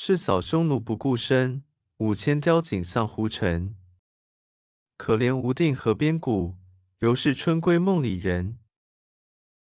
是扫匈奴不顾身，五千雕锦丧胡尘。可怜无定河边骨，犹是春闺梦里人。